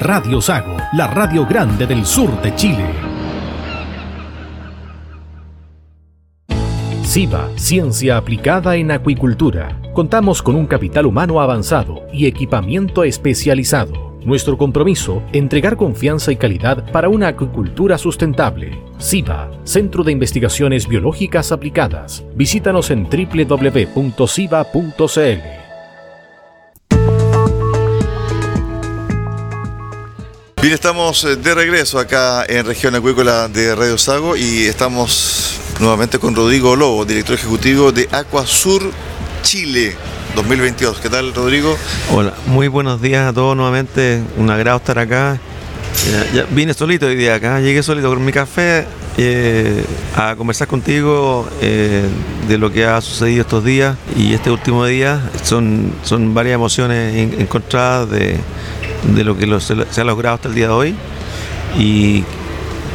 Radio Sago, la radio grande del sur de Chile. SIBA, Ciencia Aplicada en Acuicultura. Contamos con un capital humano avanzado y equipamiento especializado. Nuestro compromiso, entregar confianza y calidad para una acuicultura sustentable. SIBA, Centro de Investigaciones Biológicas Aplicadas. Visítanos en www.siba.cl. Bien, estamos eh, de regreso acá en Región Acuícola de Radio Sago y estamos nuevamente con Rodrigo Lobo, director ejecutivo de Aquasur Chile 2022. ¿Qué tal, Rodrigo? Hola, muy buenos días a todos nuevamente. Un agrado estar acá. Vine solito hoy día acá, llegué solito con mi café eh, a conversar contigo eh, de lo que ha sucedido estos días y este último día. Son, son varias emociones encontradas de de lo que se, ha logrado hasta el día de hoy y,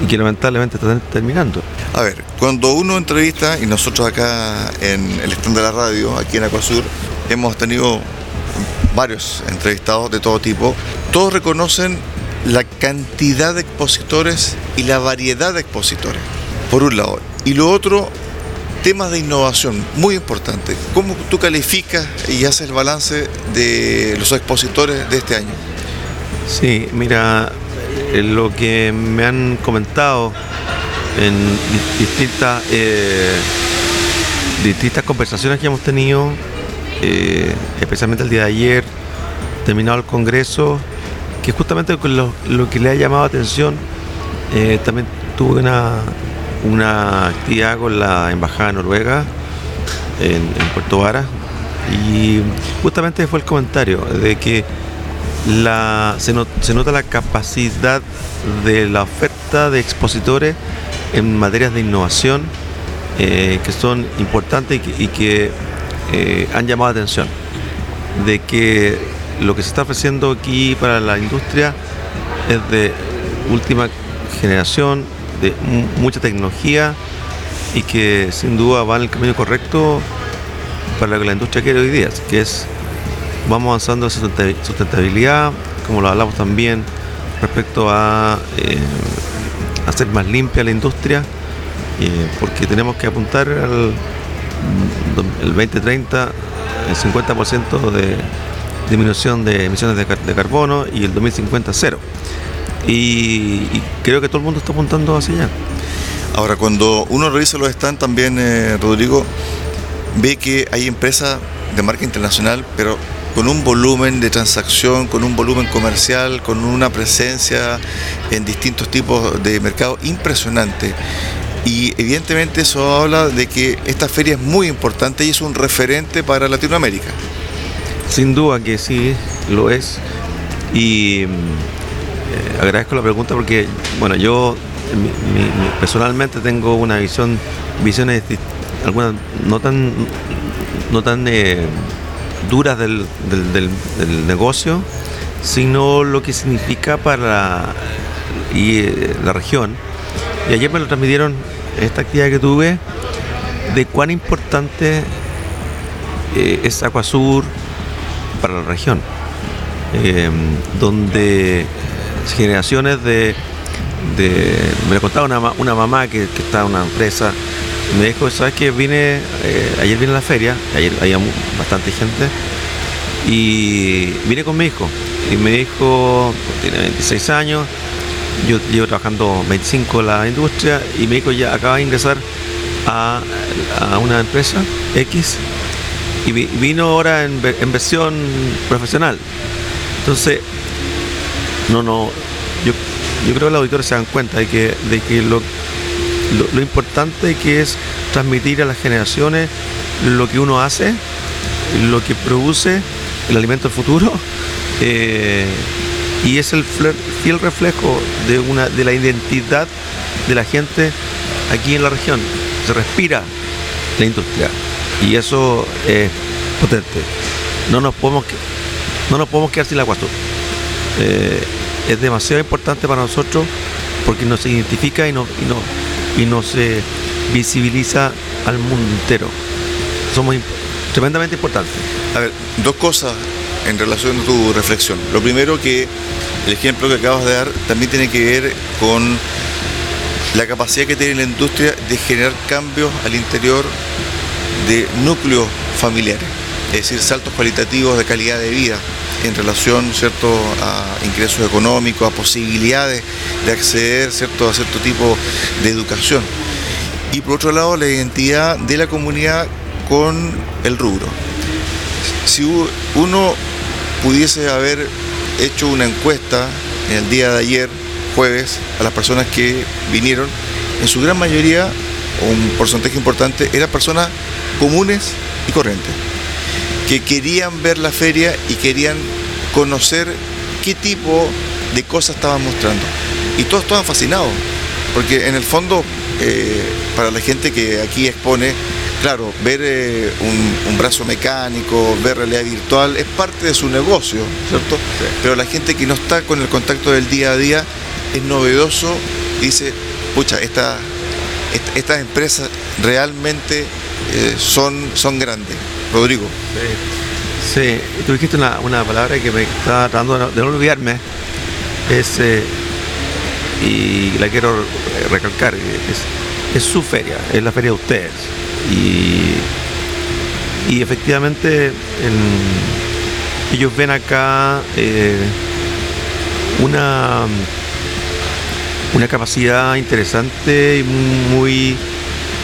que lamentablemente está terminando. A ver, cuando uno entrevista, y nosotros acá en el stand de la radio, aquí en Acuasur, hemos tenido varios entrevistados de todo tipo, todos reconocen la cantidad de expositores y la variedad de expositores, por un lado. Y lo otro, temas de innovación, muy importante. ¿Cómo tú calificas y haces el balance de los expositores de este año? Sí, mira, eh, lo que me han comentado en distintas, eh, distintas conversaciones que hemos tenido, eh, especialmente el día de ayer, terminado el Congreso, que justamente lo, lo que le ha llamado atención, también tuve una, una actividad con la Embajada Noruega en, en Puerto Vara y justamente fue el comentario de que se, nota la capacidad de la oferta de expositores en materias de innovación eh, que son importantes y que, eh, han llamado la atención. De que lo que se está ofreciendo aquí para la industria es de última generación, de mucha tecnología y que sin duda va en el camino correcto para lo que la industria quiere hoy día, que es vamos avanzando en sustentabilidad, como lo hablamos también respecto a eh, hacer más limpia la industria, eh, porque tenemos que apuntar al el 2030 el 50% de disminución de emisiones de, carbono y el 2050 cero. Y, creo que todo el mundo está apuntando hacia allá. Ahora, cuando uno revisa los stands también, eh, Rodrigo, ve que hay empresas de marca internacional, pero con un volumen de transacción, con un volumen comercial, con una presencia en distintos tipos de mercado impresionante. Y evidentemente eso habla de que esta feria es muy importante y es un referente para Latinoamérica. Sin duda que sí, lo es. Y eh, agradezco la pregunta porque, bueno, yo personalmente tengo una visión, visiones algunas no tan, no tan eh, duras del, negocio, sino lo que significa para y, eh, la región. Y ayer me lo transmitieron esta actividad que tuve de cuán importante eh, es Acuasur para la región, em, donde generaciones de, me lo contaba una, una mamá que, está en una empresa, me dijo, ¿sabes que Vine, eh, ayer vine a la feria, ayer había bastante gente, y vine con mi hijo, y me dijo, tiene 26 años, yo llevo trabajando 25 en la industria, y me dijo, ya acaba de ingresar a, a una empresa X, y vino ahora en, versión profesional. Entonces, no, no, yo, yo creo que los auditores se dan cuenta de que, de que lo, lo, importante que es transmitir a las generaciones lo que uno hace, lo que produce el alimento del futuro, eh, y es el fiel reflejo de, una, de la identidad de la gente aquí en la región. Se respira la industria y eso es potente. No nos podemos, no nos podemos quedar sin la Aguasur. Eh, es demasiado importante para nosotros porque nos identifica y, y, no, y se visibiliza al mundo entero. Somos tremendamente importantes. A ver, dos cosas en relación a tu reflexión. Lo primero que el ejemplo que acabas de dar también tiene que ver con la capacidad que tiene la industria de generar cambios al interior de núcleos familiares, es decir, saltos cualitativos de calidad de vida en relación ¿cierto? a ingresos económicos, a posibilidades de acceder ¿cierto? a cierto tipo de educación. Y por otro lado, la identidad de la comunidad con el rubro. Si uno pudiese haber hecho una encuesta en el día de ayer, jueves, a las personas que vinieron, en su gran mayoría, un porcentaje importante, eran personas comunes y corrientes, que querían ver la feria y querían conocer qué tipo de cosas estaban mostrando. Y todos estaban fascinados, porque en el fondo, eh, para la gente que aquí expone, claro, ver eh, un, brazo mecánico, ver realidad virtual, es parte de su negocio, ¿cierto? Pero la gente que no está con el contacto del día a día es novedoso dice, pucha, esta, estas empresas realmente eh, son, son grandes. Rodrigo. Sí, tú dijiste una, palabra que me está tratando de no olvidarme. Es, eh, y la quiero recalcar, es, su feria, es la feria de ustedes. Y, y efectivamente ellos ven acá eh, una, una capacidad interesante y muy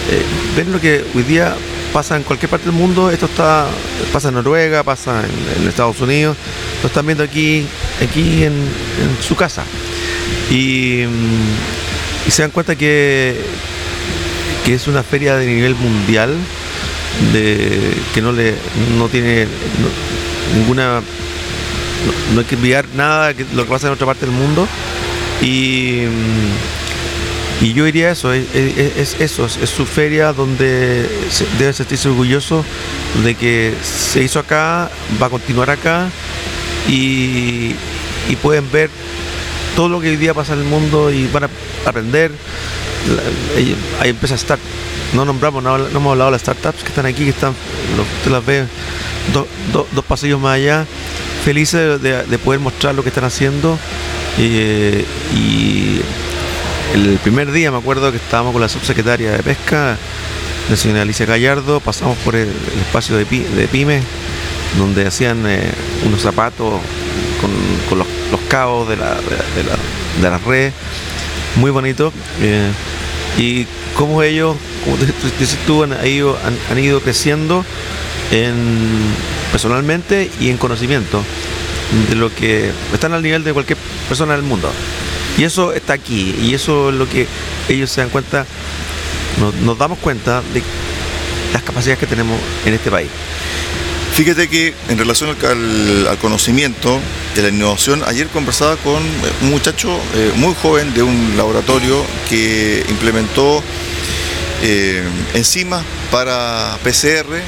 eh, ven lo que hoy día pasa en cualquier parte del mundo, esto está pasa en Noruega, pasa en, Estados Unidos, lo están viendo aquí, aquí en, su casa. Y, se dan cuenta que, que es una feria de nivel mundial, de, que no le no tiene ninguna no, hay que enviar nada de lo que pasa en otra parte del mundo y y yo diría eso, es, eso, es su feria donde debe sentirse orgulloso de que se hizo acá, va a continuar acá y, pueden ver todo lo que hoy día pasa en el mundo y van a aprender. Hay empresas start, no nombramos, no, hemos hablado de las startups que están aquí, que están, usted las ve dos pasillos más allá, felices de, poder mostrar lo que están haciendo eh, y el primer día me acuerdo que estábamos con la subsecretaria de Pesca, la señora Alicia Gallardo, pasamos por el, espacio de, pymes, donde hacían eh, unos zapatos con, los, cabos de la, de, red, muy bonito. Eh, y como ellos, como dices tú, han, ido creciendo personalmente y en conocimiento de lo que están al nivel de cualquier persona del mundo. Y eso está aquí, y eso es lo que ellos se dan cuenta, nos, damos cuenta de las capacidades que tenemos en este país. Fíjate que en relación al, conocimiento de la innovación, ayer conversaba con un muchacho eh, muy joven de un laboratorio que implementó eh, enzimas para PCR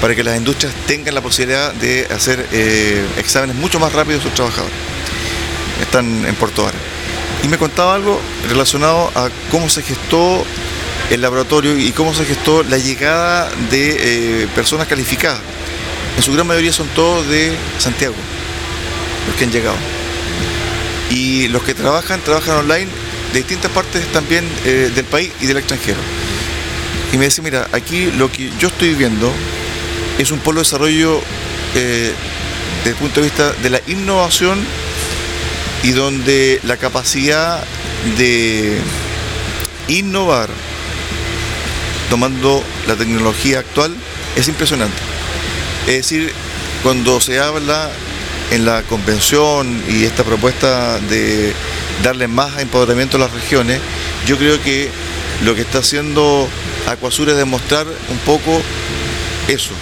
para que las industrias tengan la posibilidad de hacer eh, exámenes mucho más rápidos a sus trabajadores. Están en Puerto Vara y me contaba algo relacionado a cómo se gestó el laboratorio y cómo se gestó la llegada de eh, personas calificadas. En su gran mayoría son todos de Santiago, los que han llegado. Y los que trabajan, trabajan online de distintas partes también eh, del país y del extranjero. Y me dice, mira, aquí lo que yo estoy viendo es un polo de desarrollo eh, desde el punto de vista de la innovación y donde la capacidad de innovar tomando la tecnología actual es impresionante. Es decir, cuando se habla en la convención y esta propuesta de darle más empoderamiento a las regiones, yo creo que lo que está haciendo Acuasur es demostrar un poco eso,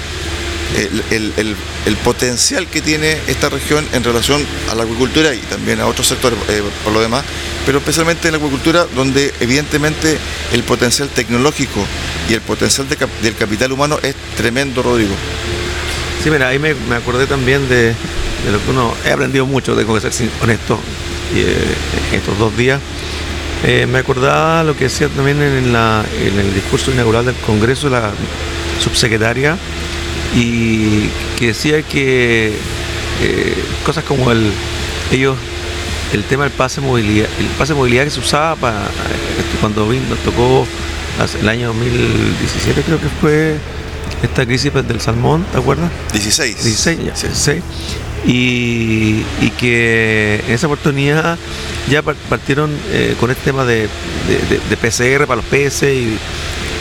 el, potencial que tiene esta región en relación a la agricultura y también a otros sectores eh, por lo demás, pero especialmente en la agricultura donde evidentemente el potencial tecnológico y el potencial del capital humano es tremendo, Rodrigo. Sí, mira, ahí me, acordé también de, lo que uno he aprendido mucho, tengo que ser honesto, eh, estos dos días. Eh, me acordaba lo que decía también en, en el discurso inaugural del Congreso la subsecretaria y que decía que eh, cosas como el ellos el tema del pase de movilidad el pase de movilidad que se usaba para este, cuando nos tocó el año 2017 creo que fue esta crisis del salmón, ¿te acuerdas? 16. 16, ya, 16. Y, y, que en esa oportunidad ya partieron eh, con este tema de, de, PCR para los peces y,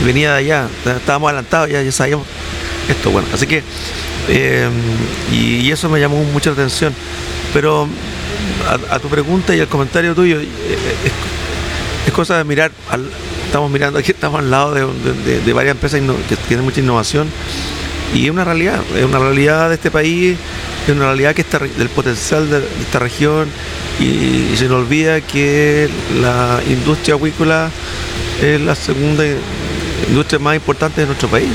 venía de allá, estábamos adelantados, ya, ya sabíamos esto. Bueno, así que, eh, y, eso me llamó mucha atención. Pero a, tu pregunta y al comentario tuyo, eh, es, cosa de mirar, estamos mirando aquí, estamos al lado de, varias empresas que tienen mucha innovación y es una realidad, es una realidad de este país, es una realidad que está del potencial de, esta región y, se nos olvida que la industria acuícola es la segunda industria más importante de nuestro país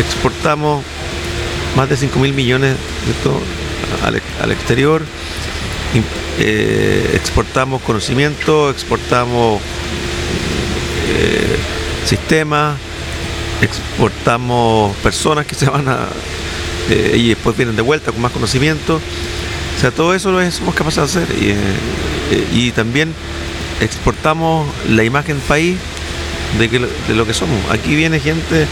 exportamos más de 5 mil millones al, exterior, eh, exportamos conocimiento, exportamos eh, sistemas, exportamos personas que se van a eh, y después vienen de vuelta con más conocimiento. O sea, todo eso lo somos capaces de hacer y, y también exportamos la imagen país de, que, de lo que somos. Aquí viene gente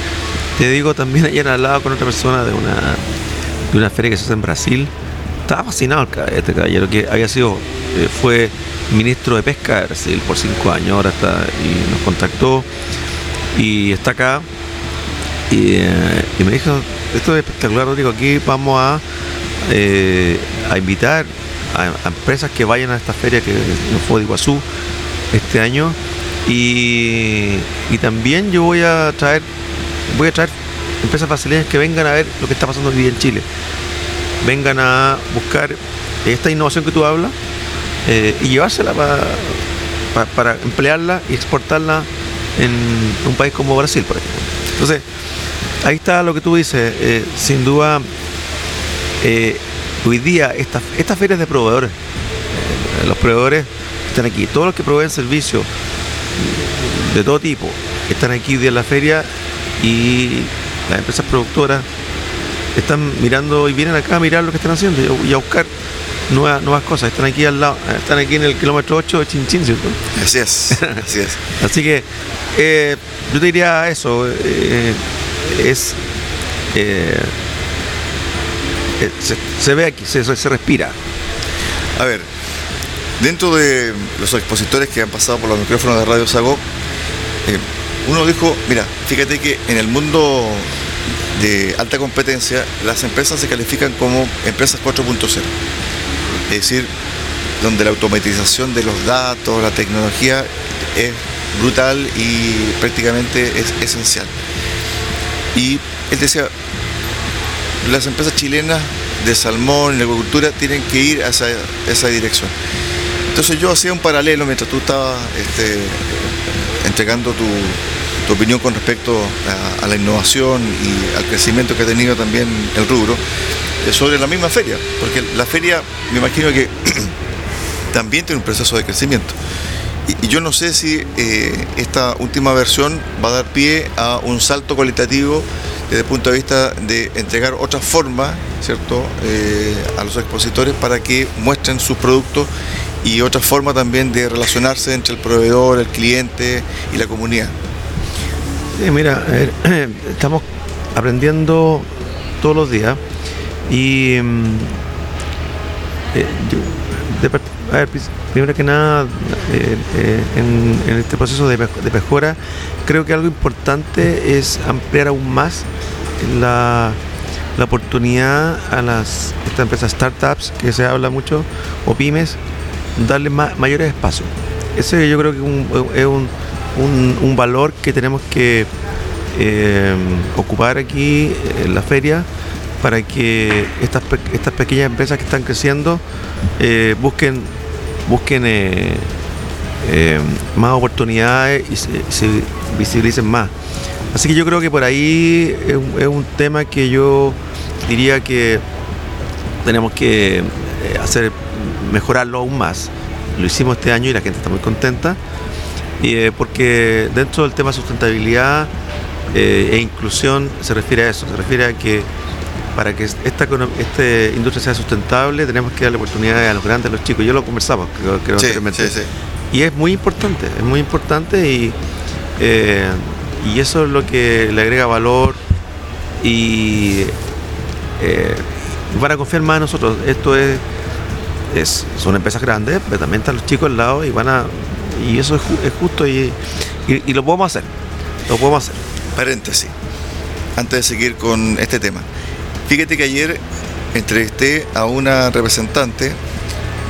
te digo, también ayer hablaba con otra persona de una, de una feria que se hace en Brasil. Estaba fascinado este caballero que había sido, eh, fue ministro de pesca de Brasil por cinco años, ahora está y nos contactó y está acá. Y, eh, me dijo, esto es espectacular, Rodrigo, aquí vamos a, eh, a invitar a, empresas que vayan a esta feria que nos fue de Iguazú este año. Y, y también yo voy a traer voy a traer empresas brasileñas que vengan a ver lo que está pasando hoy día en Chile. Vengan a buscar esta innovación que tú hablas eh, y llevársela para, emplearla y exportarla en un país como Brasil, por ejemplo. Entonces, ahí está lo que tú dices. Eh, sin duda, eh, hoy día estas esta ferias de proveedores, los proveedores están aquí, todos los que proveen servicios de todo tipo, están aquí en la feria y las empresas productoras están mirando y vienen acá a mirar lo que están haciendo y a buscar nuevas, nuevas cosas. Están aquí al lado, están aquí en el kilómetro 8 de Chinchín, ¿cierto? Así es, así es. así que eh, yo te diría eso, eh, es... Eh, se, ve aquí, se, se respira. A ver, dentro de los expositores que han pasado por los micrófonos de Radio Sago, uno dijo, mira, fíjate que en el mundo de alta competencia las empresas se califican como empresas 4.0. Es decir, donde la automatización de los datos, la tecnología es brutal y prácticamente es esencial. Y él decía, las empresas chilenas de salmón y agricultura tienen que ir a esa, dirección. Entonces yo hacía un paralelo mientras tú estabas este, entregando tu, tu opinión con respecto a, la innovación y al crecimiento que ha tenido también el rubro eh, sobre la misma feria, porque la feria me imagino que también tiene un proceso de crecimiento y yo no sé si eh, esta última versión va a dar pie a un salto cualitativo desde el punto de vista de entregar otra forma, ¿cierto?, eh, a los expositores para que muestren sus productos y otra forma también de relacionarse entre el proveedor, el cliente y la comunidad. Mira, estamos aprendiendo todos los días y mm, eh, a ver, primero que nada, eh, eh, en, este proceso de, mejora, creo que algo importante es ampliar aún más la, oportunidad a las estas empresas startups que se habla mucho o pymes, darle mayores espacios. Ese yo creo que es un, valor que tenemos que eh, ocupar aquí en la feria para que estas, estas pequeñas empresas que están creciendo eh, busquen, busquen eh, más oportunidades y se, visibilicen más. Así que yo creo que por ahí es un, tema que yo diría que tenemos que hacer mejorarlo aún más. Lo hicimos este año y la gente está muy contenta. Porque dentro del tema sustentabilidad e inclusión se refiere a eso, se refiere a que para que esta, esta industria sea sustentable tenemos que darle oportunidades a los grandes, a los chicos. Yo lo conversamos, creo, sí, Y es muy importante, es muy importante y, eh, y eso es lo que le agrega valor y eh, van a confiar más en nosotros. Esto es, es, son empresas grandes, pero también están los chicos al lado y van a y eso es, justo y, lo podemos hacer. Lo podemos hacer. Paréntesis, antes de seguir con este tema. Fíjate que ayer entrevisté a una representante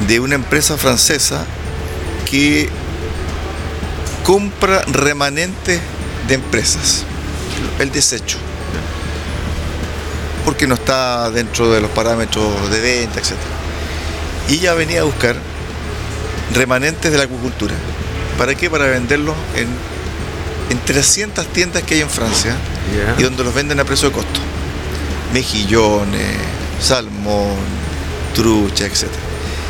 de una empresa francesa que compra remanentes de empresas, el desecho, porque no está dentro de los parámetros de venta, etc. Y ella venía a buscar remanentes de la acuicultura. ¿Para qué? Para venderlos en, en 300 tiendas que hay en Francia y donde los venden a precio de costo mejillones, salmón, trucha, etc.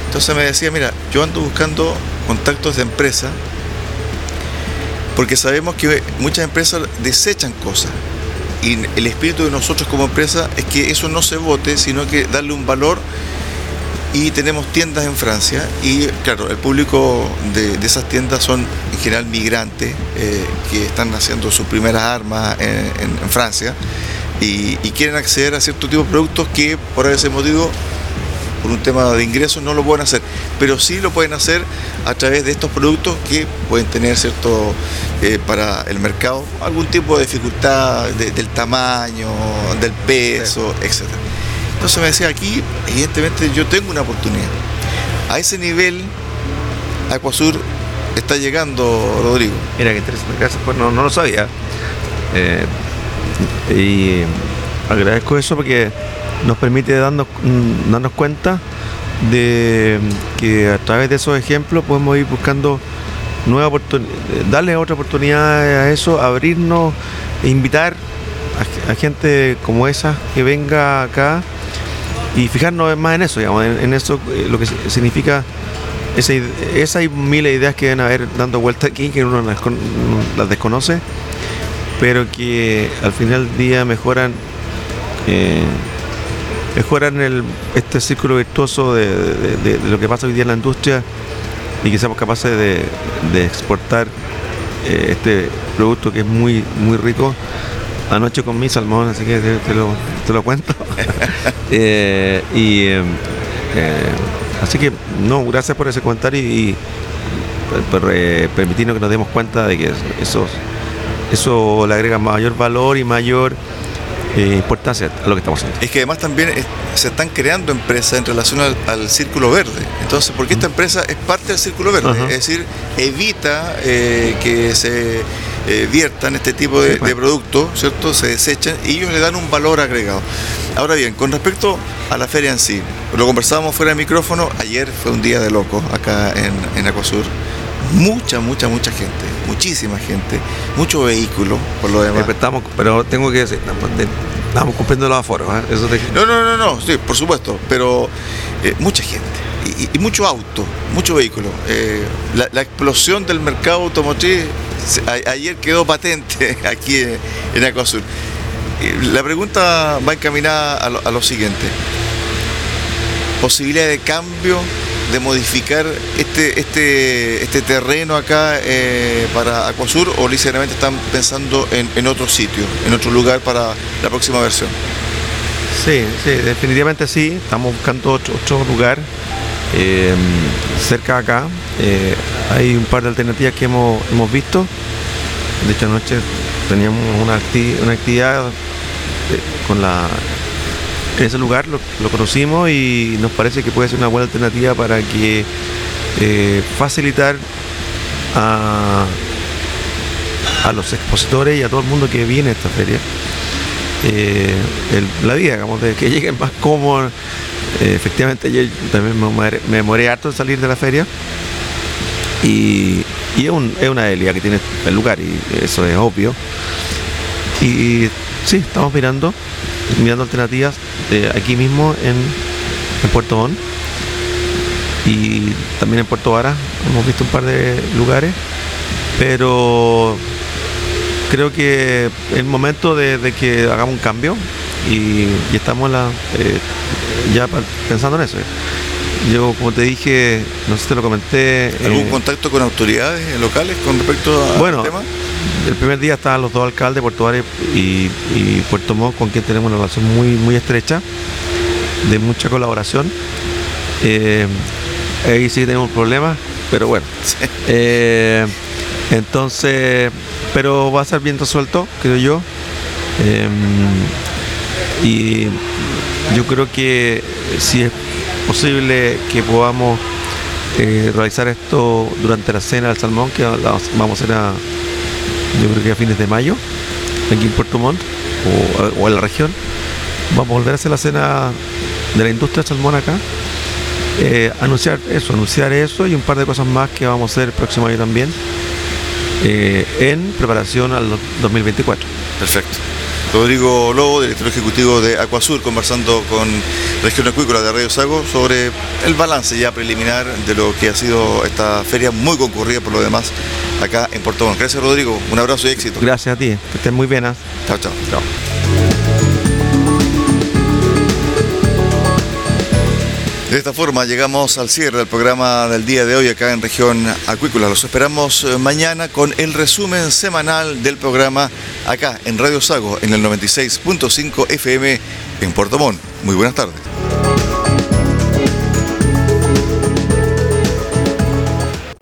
Entonces me decía, mira, yo ando buscando contactos de empresa porque sabemos que muchas empresas desechan cosas y el espíritu de nosotros como empresa es que eso no se vote, sino que darle un valor y tenemos tiendas en Francia y claro, el público de, esas tiendas son en general migrantes eh, que están haciendo sus primeras armas en Francia y, quieren acceder a cierto tipo de productos que por ese motivo, por un tema de ingresos, no lo pueden hacer. Pero sí lo pueden hacer a través de estos productos que pueden tener cierto eh, para el mercado algún tipo de dificultad del tamaño, del peso, etc. Entonces me decía aquí, evidentemente yo tengo una oportunidad. A ese nivel, Acuasur está llegando, Rodrigo. Mira, que interesante, gracias, pues no, no lo sabía. Eh, y agradezco eso porque nos permite darnos, mm, darnos cuenta de que a través de esos ejemplos podemos ir buscando oportunidades, darle otra oportunidad a eso, abrirnos e invitar a, gente como esa que venga acá y fijarnos más en eso, digamos, en, eso eh, lo que significa esa, esa y miles de ideas que deben haber dando vuelta aquí que uno las desconoce pero que al final del día mejoran eh, mejoran el, este círculo virtuoso de, lo que pasa hoy día en la industria y que seamos capaces de, exportar eh, este producto que es muy muy rico anoche con mi salmón así que te, lo, cuento eh, y así que no gracias por ese comentario y, por, permitirnos que nos demos cuenta de que esos eso le agrega mayor valor y mayor eh, importancia a lo que estamos haciendo. Es que además también se están creando empresas en relación al, círculo verde. Entonces, porque esta empresa es parte del círculo verde, es decir, evita eh, que se eh, viertan este tipo de, pues. productos, ¿cierto? Se desechan y ellos le dan un valor agregado. Ahora bien, con respecto a la feria en sí, lo conversábamos fuera de micrófono, ayer fue un día de loco acá en, en Acosur mucha, mucha, mucha gente, muchísima gente, mucho vehículo, por lo demás. pero tengo que decir, estamos cumpliendo los aforos. ¿eh? No, no, no, no, sí, por supuesto, pero eh, mucha gente y, mucho auto, mucho vehículo. Eh, la, explosión del mercado automotriz ayer quedó patente aquí en, en Acuasur. La pregunta va encaminada a lo, siguiente. ¿Posibilidad de cambio, de modificar este, este, este terreno acá eh, para Acuasur o ligeramente están pensando en, otro sitio, en otro lugar para la próxima versión? Sí, sí, definitivamente sí. Estamos buscando otro, lugar eh, cerca de acá. Eh, hay un par de alternativas que hemos, hemos visto. De hecho, anoche teníamos una, una actividad con la en ese lugar lo, conocimos y nos parece que puede ser una buena alternativa para que eh, facilitar a, a, los expositores y a todo el mundo que viene a esta feria eh, la vida, digamos, de que lleguen más cómodos. Eh, efectivamente, yo también me, me demoré harto en salir de la feria y, es, un, es, una delia que tiene el lugar y eso es obvio. Y Sí, estamos mirando, mirando alternativas eh, aquí mismo en, Puerto Montt y también en Puerto Vara. Hemos visto un par de lugares, pero creo que es el momento de, que hagamos un cambio y, estamos eh, ya pensando en eso. Yo, como te dije, no sé si te lo comenté. ¿Algún eh, contacto con autoridades locales con respecto a bueno, tema? El primer día estaban los dos alcaldes, Puerto Valle y, Puerto Montt, con quien tenemos una relación muy, muy estrecha, de mucha colaboración. Eh, ahí sí tenemos problemas, pero bueno. Eh, entonces, pero va a ser bien resuelto, creo yo. y yo creo que si es posible que podamos eh, realizar esto durante la cena del salmón, que vamos a hacer a, yo creo que a fines de mayo, aquí en Puerto Montt o, en la región. Vamos a volver a hacer la cena de la industria del salmón acá. Eh, anunciar eso, anunciar eso y un par de cosas más que vamos a hacer el próximo año también eh, en preparación al 2024. Perfecto. Rodrigo Lobo, director ejecutivo de Acuasur, conversando con Región Acuícola de Radio Sago sobre el balance ya preliminar de lo que ha sido esta feria muy concurrida por lo demás acá en Puerto Montt. Gracias Rodrigo, un abrazo y éxito. Gracias a ti, que estés muy bien. ¿ah? Chao, chao. Chao. De esta forma llegamos al cierre del programa del día de hoy acá en región acuícola. Los esperamos eh, mañana con el resumen semanal del programa acá en Radio Sago en el 96.5 FM en Puerto Montt. Muy buenas tardes.